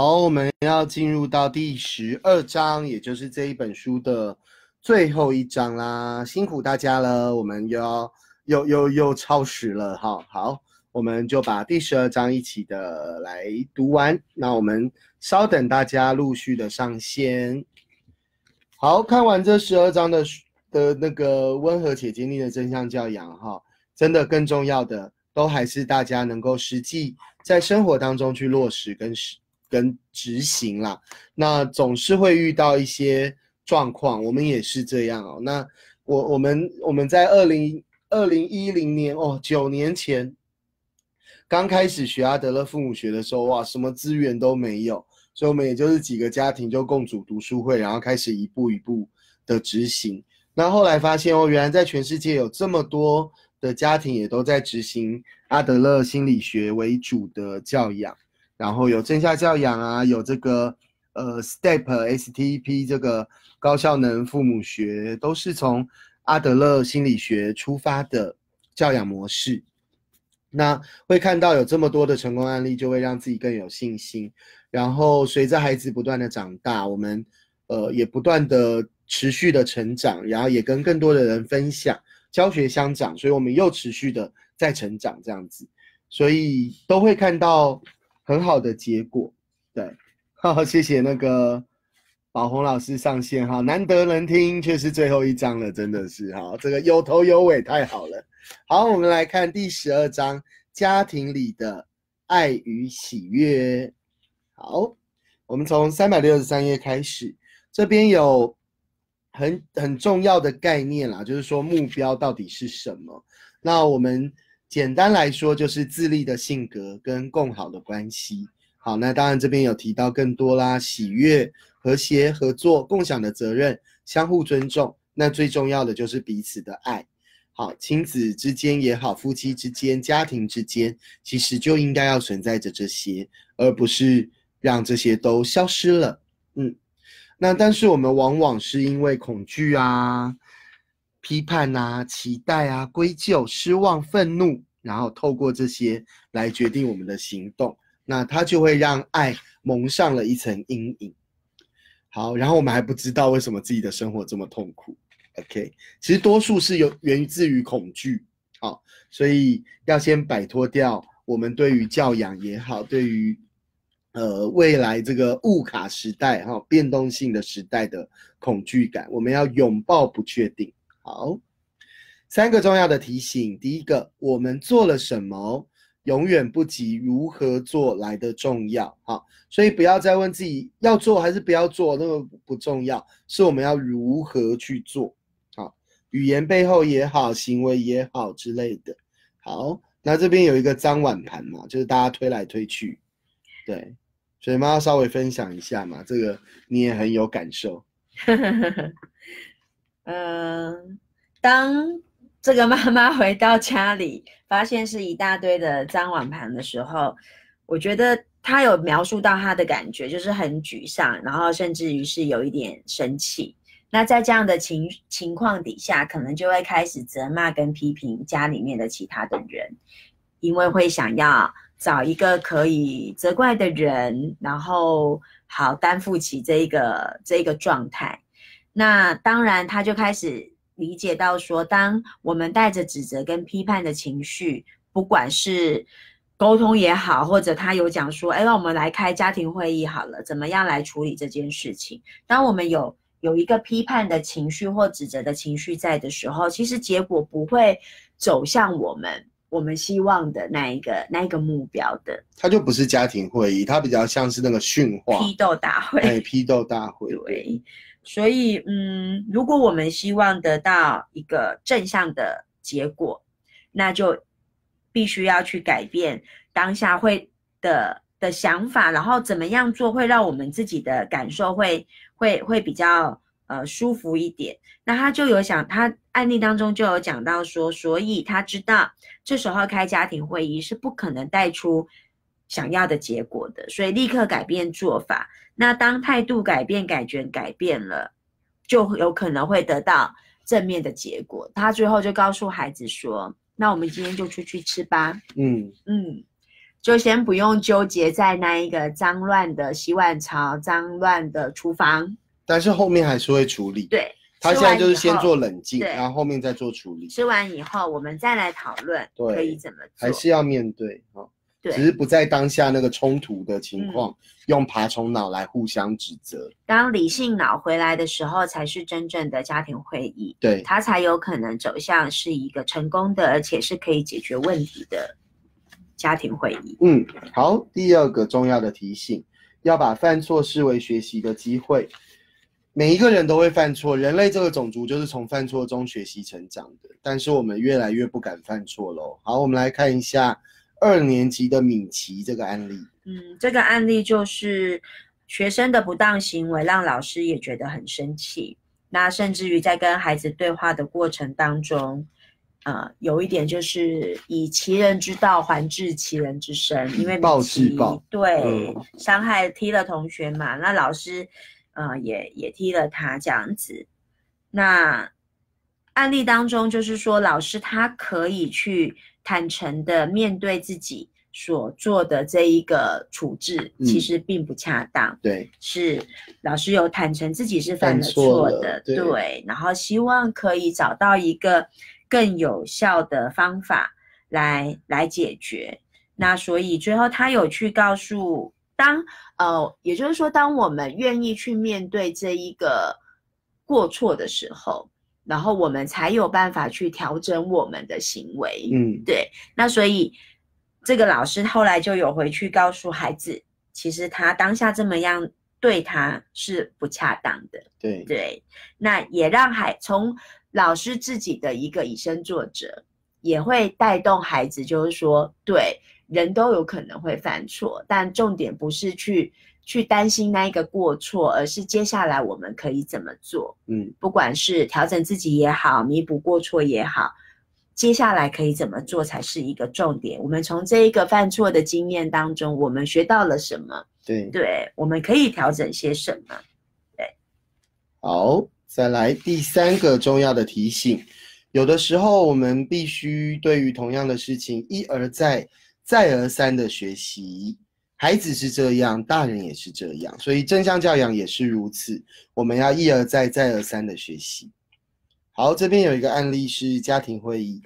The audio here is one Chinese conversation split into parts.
好，我们要进入到第十二章，也就是这一本书的最后一章啦。辛苦大家了，我们又要又又又超时了哈。好，我们就把第十二章一起的来读完。那我们稍等大家陆续的上线。好看完这十二章的的那个温和且坚定的真相教养哈，真的更重要的都还是大家能够实际在生活当中去落实跟实。跟执行啦，那总是会遇到一些状况，我们也是这样哦。那我我们我们在二零二零一零年哦，九年前刚开始学阿德勒父母学的时候，哇，什么资源都没有，所以我们也就是几个家庭就共组读书会，然后开始一步一步的执行。那后来发现哦，原来在全世界有这么多的家庭也都在执行阿德勒心理学为主的教养。然后有正向教养啊，有这个呃 STEP S T E P 这个高效能父母学，都是从阿德勒心理学出发的教养模式。那会看到有这么多的成功案例，就会让自己更有信心。然后随着孩子不断的长大，我们呃也不断的持续的成长，然后也跟更多的人分享教学相长，所以我们又持续的在成长这样子，所以都会看到。很好的结果，对，好，谢谢那个宝红老师上线哈，难得能听，却是最后一章了，真的是哈，这个有头有尾，太好了。好，我们来看第十二章，家庭里的爱与喜悦。好，我们从三百六十三页开始，这边有很很重要的概念啦，就是说目标到底是什么？那我们。简单来说，就是自立的性格跟共好的关系。好，那当然这边有提到更多啦，喜悦、和谐、合作、共享的责任、相互尊重。那最重要的就是彼此的爱。好，亲子之间也好，夫妻之间、家庭之间，其实就应该要存在着这些，而不是让这些都消失了。嗯，那但是我们往往是因为恐惧啊。批判啊，期待啊，归咎、失望、愤怒，然后透过这些来决定我们的行动，那它就会让爱蒙上了一层阴影。好，然后我们还不知道为什么自己的生活这么痛苦。OK，其实多数是有源自于恐惧。好，所以要先摆脱掉我们对于教养也好，对于呃未来这个物卡时代哈变动性的时代的恐惧感，我们要拥抱不确定。好，三个重要的提醒。第一个，我们做了什么，永远不及如何做来的重要。好，所以不要再问自己要做还是不要做，那个不重要，是我们要如何去做。好，语言背后也好，行为也好之类的。好，那这边有一个脏碗盘嘛，就是大家推来推去。对，所以妈妈稍微分享一下嘛，这个你也很有感受。嗯，当这个妈妈 回到家里，发现是一大堆的脏碗盘的时候，我觉得她有描述到她的感觉，就是很沮丧，然后甚至于是有一点生气。那在这样的情情况底下，可能就会开始责骂跟批评家里面的其他的人，因为会想要找一个可以责怪的人，然后好担负起这一个这一个状态。那当然，他就开始理解到说，当我们带着指责跟批判的情绪，不管是沟通也好，或者他有讲说，哎，让我们来开家庭会议好了，怎么样来处理这件事情？当我们有有一个批判的情绪或指责的情绪在的时候，其实结果不会走向我们我们希望的那一个那一个目标的。它就不是家庭会议，它比较像是那个训话批斗大会，哎，批斗大会，对。所以，嗯，如果我们希望得到一个正向的结果，那就必须要去改变当下会的的想法，然后怎么样做会让我们自己的感受会会会比较呃舒服一点。那他就有想，他案例当中就有讲到说，所以他知道这时候开家庭会议是不可能带出想要的结果的，所以立刻改变做法。那当态度改变、感觉改变了，就有可能会得到正面的结果。他最后就告诉孩子说：“那我们今天就出去吃吧。”嗯嗯，就先不用纠结在那一个脏乱的洗碗槽、脏乱的厨房。但是后面还是会处理。对，他现在就是先做冷静，然后后面再做处理，吃完以后，我们再来讨论可以怎么做。还是要面对哦。对，只是不在当下那个冲突的情况，用爬虫脑来互相指责。当理性脑回来的时候，才是真正的家庭会议，对，它才有可能走向是一个成功的，而且是可以解决问题的家庭会议。嗯，好。第二个重要的提醒，要把犯错视为学习的机会。每一个人都会犯错，人类这个种族就是从犯错中学习成长的。但是我们越来越不敢犯错喽。好，我们来看一下二年级的敏琪这个案例。嗯，这个案例就是学生的不当行为让老师也觉得很生气，那甚至于在跟孩子对话的过程当中，呃，有一点就是以其人之道还治其人之身，因为暴敏琪制暴对、嗯伤害踢了同学嘛，那老师呃也也踢了他这样子，那。案例当中，就是说老师他可以去坦诚的面对自己所做的这一个处置，嗯其实并不恰当。对，是老师有坦诚自己是犯犯了错了错的，对然后希望可以找到一个更有效的方法来来解决。那所以最后他有去告诉当呃，也就是说，当我们愿意去面对这一个过错的时候，然后我们才有办法去调整我们的行为。嗯，对，那所以这个老师后来就有回去告诉孩子，其实他当下这么样对他是不恰当的。对，对，那也让孩从老师自己的一个以身作则，也会带动孩子，就是说，对，人都有可能会犯错，但重点不是去去担心那一个过错，而是接下来我们可以怎么做。嗯，不管是调整自己也好，弥补过错也好，接下来可以怎么做才是一个重点。我们从这一个犯错的经验当中，我们学到了什么？对，对，我们可以调整些什么？对好，再来第三个重要的提醒，有的时候我们必须对于同样的事情一而再、再而三的学习。孩子是这样，大人也是这样，所以正向教养也是如此。我们要一而再、再而三的学习。好，这边有一个案例是家庭会议。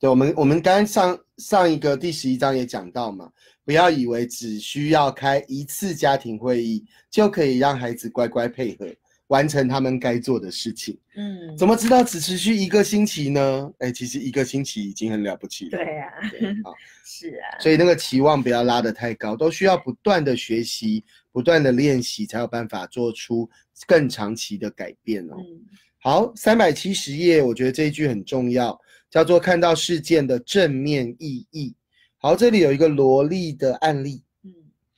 对，我们我们刚上上一个第十一章也讲到嘛，不要以为只需要开一次家庭会议就可以让孩子乖乖配合完成他们该做的事情。嗯，怎么知道只持续一个星期呢？哎，其实一个星期已经很了不起了。对啊，对，好，是啊，所以那个期望不要拉得太高，都需要不断的学习、不断的练习，才有办法做出更长期的改变哦。嗯好，三百七十页，我觉得这一句很重要，叫做看到事件的正面意义。好，这里有一个萝莉的案例，嗯，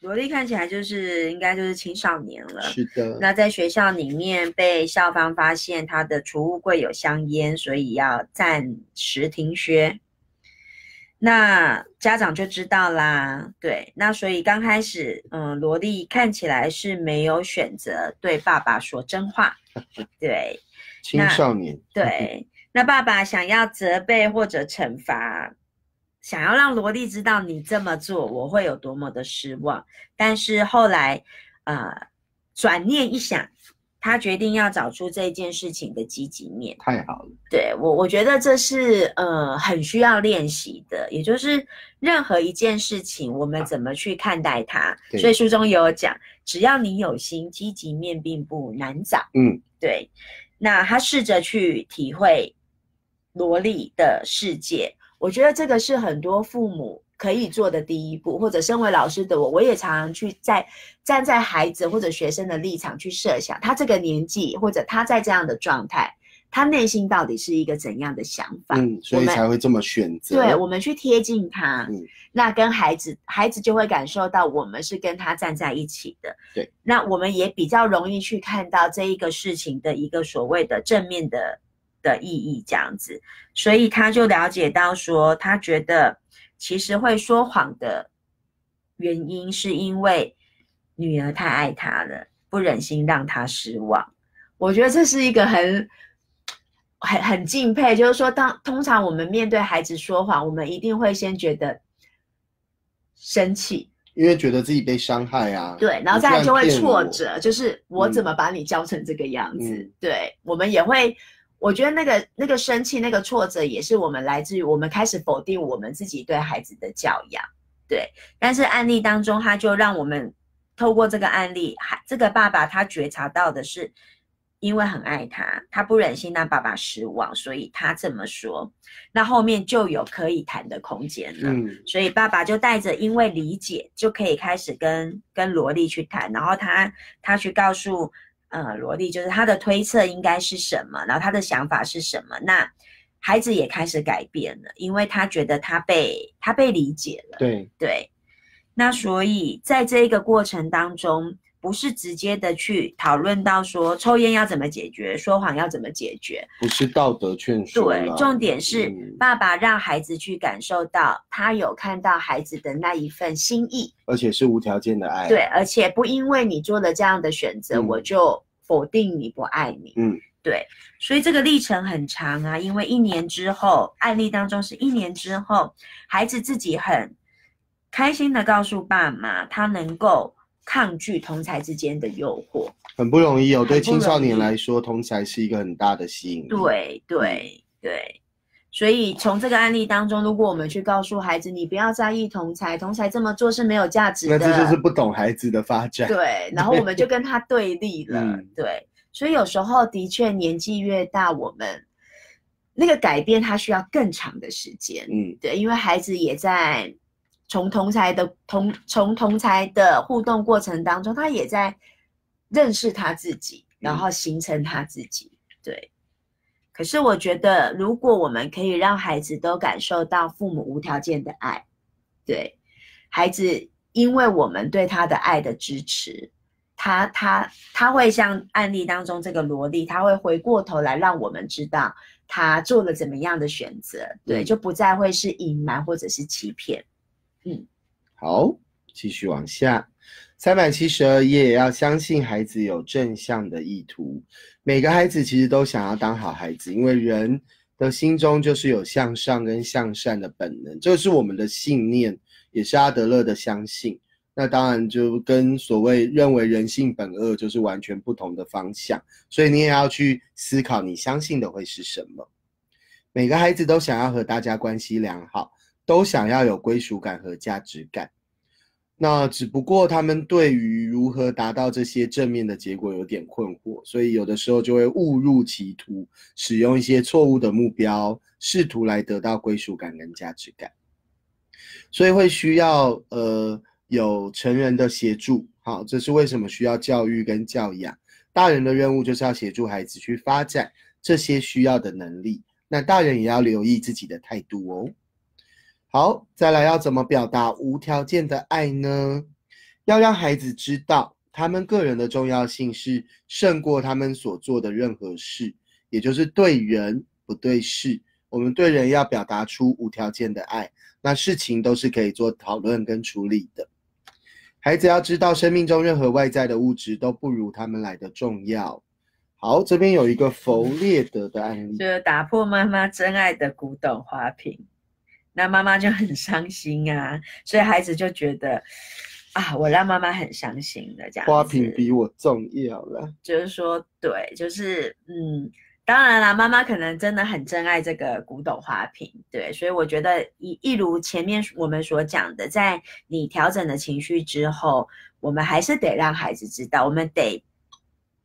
萝莉看起来就是应该就是青少年了。是的，那在学校里面被校方发现他的储物柜有香烟，所以要暂时停学。那家长就知道啦，对，那所以刚开始，嗯，萝莉看起来是没有选择对爸爸说真话，对青少年，对。那爸爸想要责备或者惩罚，想要让萝莉知道你这么做我会有多么的失望，但是后来，呃，转念一想，他决定要找出这件事情的积极面。太好了，对我，我觉得这是呃很需要练习的，也就是任何一件事情，我们怎么去看待它。对所以书中也有讲，只要你有心，积极面并不难找。嗯，对。那他试着去体会萝莉的世界，我觉得这个是很多父母可以做的第一步，或者身为老师的我，我也常常去在站在孩子或者学生的立场去设想，他这个年纪或者他在这样的状态，他内心到底是一个怎样的想法？嗯，所以才会这么选择。对，我们去贴近他，嗯那跟孩子，孩子就会感受到我们是跟他站在一起的。对，那我们也比较容易去看到这一个事情的一个所谓的正面的的意义，这样子，所以他就了解到说，他觉得其实会说谎的原因是因为女儿太爱他了，不忍心让他失望。我觉得这是一个很。很很敬佩，就是说当，通常我们面对孩子说谎，我们一定会先觉得生气，因为觉得自己被伤害啊。对，然后再来就会。挫折，就是我怎嗯么把你教成这个样子？嗯对我们也会，我觉得那个那个生气、那个挫折，也是我们来自于我们开始否定我们自己对孩子的教养。对，但是案例当中，他就让我们透过这个案例，还这个爸爸他觉察到的是，因为很爱他，他不忍心让爸爸失望，所以他这么说。那后面就有可以谈的空间了。嗯所以爸爸就带着因为理解，就可以开始跟跟萝莉去谈，然后他他去告诉呃萝莉，就是他的推测应该是什么，然后他的想法是什么。那孩子也开始改变了，因为他觉得他被他被理解了。对，对，那所以在这一个过程当中，不是直接的去讨论到说抽烟要怎么解决，说谎要怎么解决，不是道德劝说对，重点是嗯。爸爸让孩子去感受到他有看到孩子的那一份心意，而且是无条件的爱。对，，而且不因为你做了这样的选择，嗯我就否定你不爱你，嗯，对，所以这个历程很长啊，因为一年之后，案例当中是一年之后，孩子自己很开心的告诉爸妈，他能够抗拒同才之间的诱惑，很不容易哦。对青少年来说，同才是一个很大的吸引力。，对对对。所以从这个案例当中，如果我们去告诉孩子，你不要在意同才，同才这么做是没有价值的，那这就是不懂孩子的发展。对，然后我们就跟他对立了。嗯对，所以有时候的确年纪越大，我们那个改变它需要更长的时间。嗯，对，因为孩子也在从同才的同从同才的互动过程当中，他也在认识他自己，然嗯后形成他自己。对。可是我觉得，如果我们可以让孩子都感受到父母无条件的爱，对孩子，因为我们对他的爱的支持，他他他会像案例当中这个萝莉，他会回过头来让我们知道他做了怎么样的选择，对，嗯就不再会是隐瞒或者是欺骗。嗯好，继续往下。三百七十二页，要相信孩子有正向的意图。每个孩子其实都想要当好孩子，因为人的心中就是有向上跟向善的本能，这是我们的信念，也是阿德勒的相信。那当然就跟所谓认为人性本恶就是完全不同的方向，所以你也要去思考你相信的会是什么。每个孩子都想要和大家关系良好，都想要有归属感和价值感。那只不过他们对于如何达到这些正面的结果有点困惑，所以有的时候就会误入歧途，使用一些错误的目标，试图来得到归属感跟价值感。所以会需要呃有成人的协助，好，这是为什么需要教育跟教养。大人的任务就是要协助孩子去发展这些需要的能力，那大人也要留意自己的态度哦。好，再来要怎么表达无条件的爱呢？要让孩子知道，他们个人的重要性是胜过他们所做的任何事，也就是对人不对事。我们对人要表达出无条件的爱，那事情都是可以做讨论跟处理的。孩子要知道，生命中任何外在的物质都不如他们来的重要。好，这边有一个弗列德的案例，就是打破妈妈真爱的古董花瓶，那妈妈就很伤心啊，所以孩子就觉得啊，我让妈妈很伤心的这样。花瓶比我重要了。就是说，对，就是嗯，当然啦，妈妈可能真的很珍爱这个古董花瓶，对，所以我觉得一一如前面我们所讲的，在你调整了情绪之后，我们还是得让孩子知道，我们得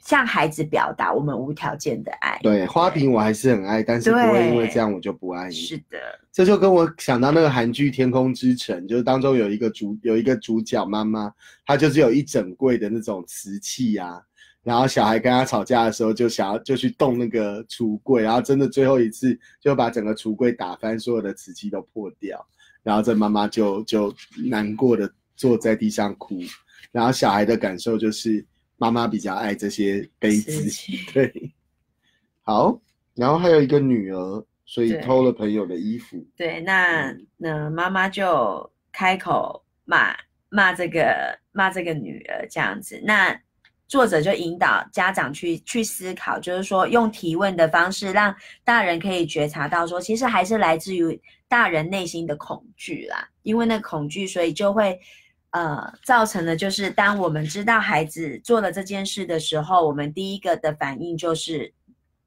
向孩子表达我们无条件的爱。对，花瓶我还是很爱，但是不会因为对这样我就不爱你。是的，这就跟我想到那个韩剧《天空之城》，就是当中有一个主有一个主角妈妈，她就是有一整柜的那种瓷器啊，然后小孩跟她吵架的时候，就想要就去动那个橱柜，然后真的最后一次就把整个橱柜打翻，所有的瓷器都破掉，然后这妈妈就就难过的坐在地上哭，然后小孩的感受就是妈妈比较爱这些杯子，对，好，然后还有一个女儿，所以偷了朋友的衣服。对，那嗯那妈妈就开口骂骂这个骂这个女儿这样子。那作者就引导家长去去思考，就是说用提问的方式，让大人可以觉察到说，其实还是来自于大人内心的恐惧啦。因为那恐惧，所以就会呃造成的，就是当我们知道孩子做了这件事的时候，我们第一个的反应就是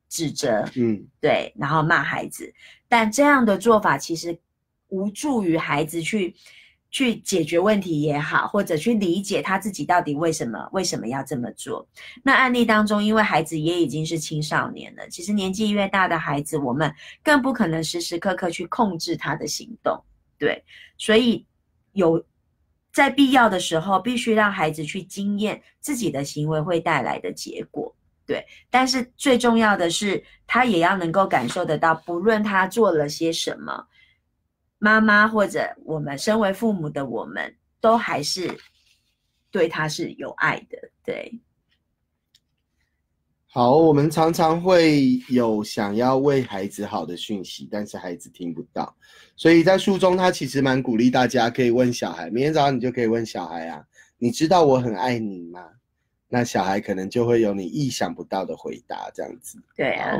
指责，嗯，对，然后骂孩子。但这样的做法其实无助于孩子去。去解决问题也好，或者去理解他自己到底为什么为什么要这么做。那案例当中，因为孩子也已经是青少年了，其实年纪越大的孩子，我们更不可能时时刻刻去控制他的行动，对。所以有在必要的时候，必须让孩子去经验自己的行为会带来的结果，对。但是最重要的是，他也要能够感受得到，不论他做了些什么。妈妈或者我们身为父母的我们，都还是对他是有爱的。对，好，我们常常会有想要为孩子好的讯息，但是孩子听不到，所以在书中他其实蛮鼓励大家可以问小孩，明天早上你就可以问小孩啊，你知道我很爱你吗？那小孩可能就会有你意想不到的回答，这样子。对啊。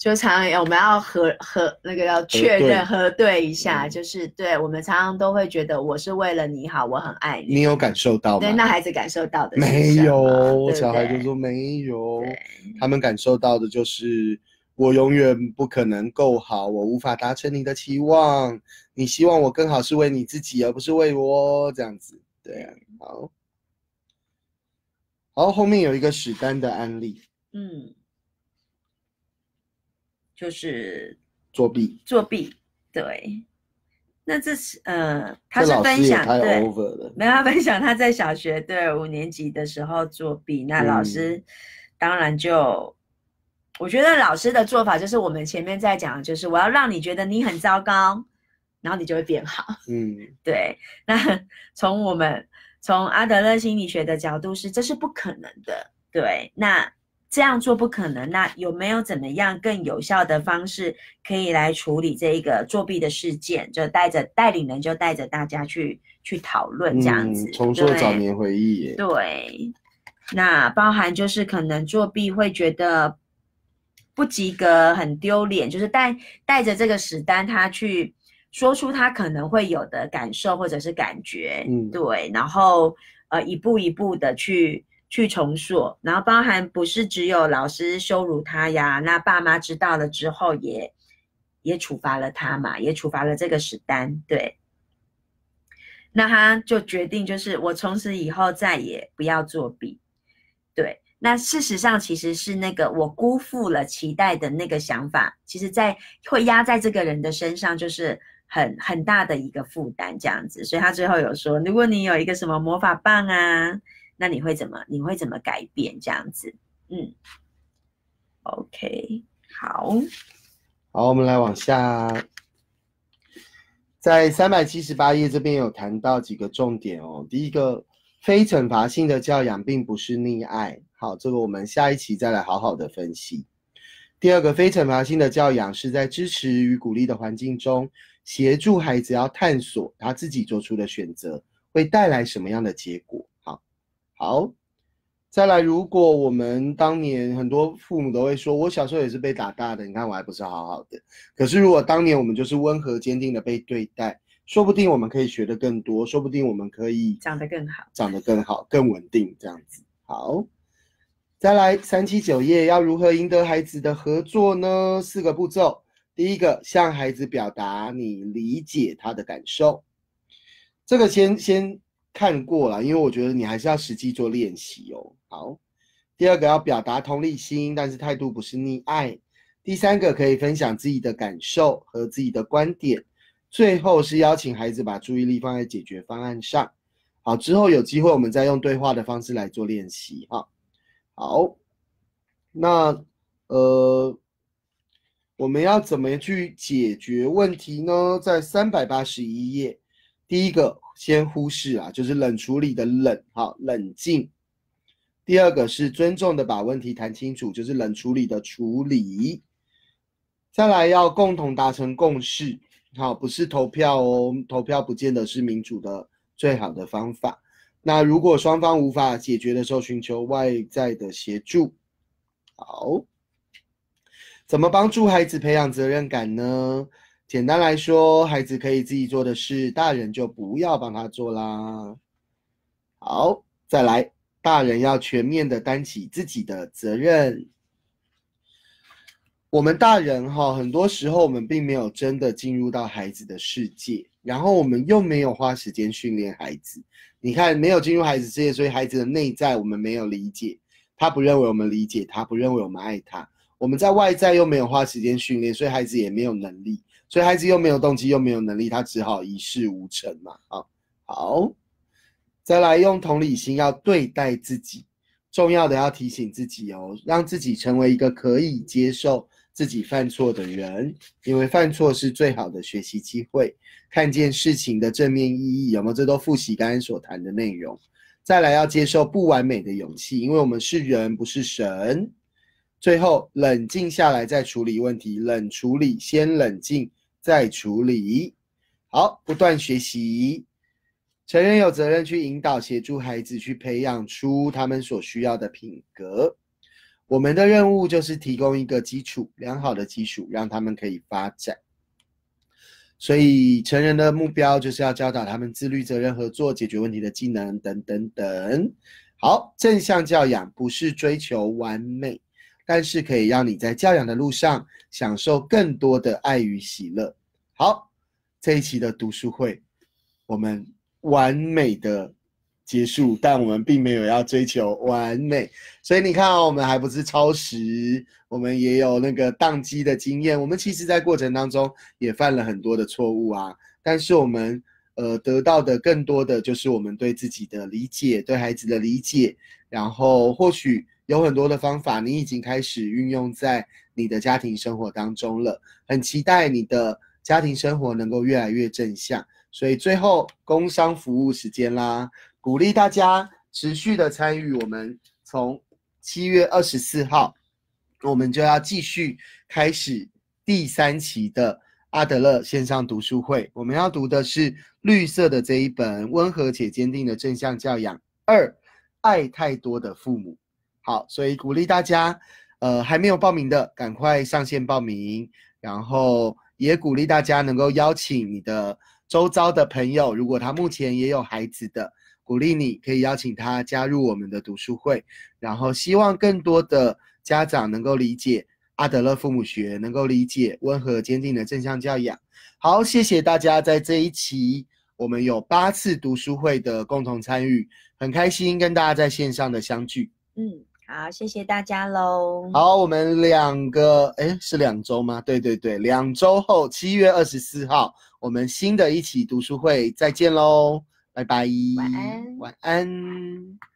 就常常我们要核核那个要确认核对一下，就是对我们常常都会觉得我是为了你好，我很爱你。你有感受到吗？对，那孩子感受到的没有，小孩就说没有。他们感受到的就是我永远不可能够好，我无法达成你的期望。你希望我更好是为你自己，而不是为我这样子。对啊，好，好，后面有一个史丹的案例。嗯。就是作弊，作弊，对。那这是呃，他是分享对，没有分享他在小学对五年级的时候作弊，那老师当然就，我觉得老师的做法就是我们前面在讲，就是我要让你觉得你很糟糕，然后你就会变好。嗯，对。那 从我们从阿德勒心理学的角度是，这是不可能的。对，那。这样做不可能，那有没有怎么样更有效的方式可以来处理这一个作弊的事件？就带着带领人，就带着大家去去讨论这样子，重塑早年回忆。对，那包含就是可能作弊会觉得不及格，很丢脸，就是带带着这个史丹他去说出他可能会有的感受或者是感觉，嗯，对，然后呃一步一步的去。去重塑，然后包含不是只有老师羞辱他呀，那爸妈知道了之后也也处罚了他嘛，也处罚了这个史丹，对。那他就决定，就是我从此以后再也不要作弊，对。那事实上其实是那个我辜负了期待的那个想法，其实在会压在这个人的身上，就是很很大的一个负担这样子。所以他最后有说，如果你有一个什么魔法棒啊。那你会怎么？你会怎么改变这样子？嗯，OK，好，好，我们来往下，在三百七十八页这边有谈到几个重点哦。第一个，非惩罚性的教养并不是溺爱，好，这个我们下一期再来好好的分析。第二个，非惩罚性的教养是在支持与鼓励的环境中，协助孩子要探索他自己做出的选择会带来什么样的结果。好，再来，如果我们当年很多父母都会说，我小时候也是被打大的，你看我还不是好好的。可是如果当年我们就是温和坚定的被对待，说不定我们可以学得更多，说不定我们可以长得更好，长得更好，更稳定这样子。好，再来三七九页，要如何赢得孩子的合作呢？四个步骤，第一个，向孩子表达你理解他的感受，这个先先。看过了，因为我觉得你还是要实际做练习哦。好，第二个要表达同理心，但是态度不是溺爱。第三个可以分享自己的感受和自己的观点。最后是邀请孩子把注意力放在解决方案上。好，之后有机会我们再用对话的方式来做练习哈。好，那呃，我们要怎么去解决问题呢？在三百八十一页，第一个。先忽视啊，就是冷处理的冷，好冷静。第二个是尊重的把问题谈清楚，就是冷处理的处理。再来要共同达成共识，好不是投票哦，投票不见得是民主的最好的方法。那如果双方无法解决的时候，寻求外在的协助。好，怎么帮助孩子培养责任感呢？简单来说，孩子可以自己做的事，大人就不要帮他做啦。好，再来，大人要全面的担起自己的责任。我们大人哈，很多时候我们并没有真的进入到孩子的世界，然后我们又没有花时间训练孩子。你看，没有进入孩子世界，所以孩子的内在我们没有理解，他不认为我们理解他，不认为我们爱他。我们在外在又没有花时间训练，所以孩子也没有能力，所以孩子又没有动机，又没有能力，他只好一事无成嘛。啊，好，再来用同理心要对待自己，重要的要提醒自己哦，让自己成为一个可以接受。自己犯错的人，因为犯错是最好的学习机会，看见事情的正面意义，有没有？这都复习刚刚所谈的内容。再来要接受不完美的勇气，因为我们是人，不是神。最后冷静下来再处理问题，冷处理，先冷静再处理。好，不断学习，成人有责任去引导、协助孩子去培养出他们所需要的品格。我们的任务就是提供一个基础，良好的基础，让他们可以发展。所以，成人的目标就是要教导他们自律、责任、合作、解决问题的技能等等等。好，正向教养不是追求完美，但是可以让你在教养的路上享受更多的爱与喜乐。好，这一期的读书会，我们完美的。结束，但我们并没有要追求完美，所以你看啊，我们还不是超时，我们也有那个宕机的经验。我们其实，在过程当中也犯了很多的错误啊，但是我们呃得到的更多的就是我们对自己的理解，对孩子的理解，然后或许有很多的方法，你已经开始运用在你的家庭生活当中了。很期待你的家庭生活能够越来越正向，所以最后工商服务时间啦。鼓励大家持续的参与，我们从七月二十四号，我们就要继续开始第三期的阿德勒线上读书会。我们要读的是绿色的这一本《温和且坚定的正向教养二：爱太多的父母》。好，所以鼓励大家，呃，还没有报名的赶快上线报名，然后也鼓励大家能够邀请你的周遭的朋友，如果他目前也有孩子的。鼓励你可以邀请他加入我们的读书会，然后希望更多的家长能够理解阿德勒父母学，能够理解温和坚定的正向教养。好，谢谢大家在这一期我们有八次读书会的共同参与，很开心跟大家在线上的相聚。嗯，好，谢谢大家喽。好，我们两个哎是两周吗？对对对，两周后七月二十四号，我们新的一期读书会再见喽。拜拜，晚安，晚安。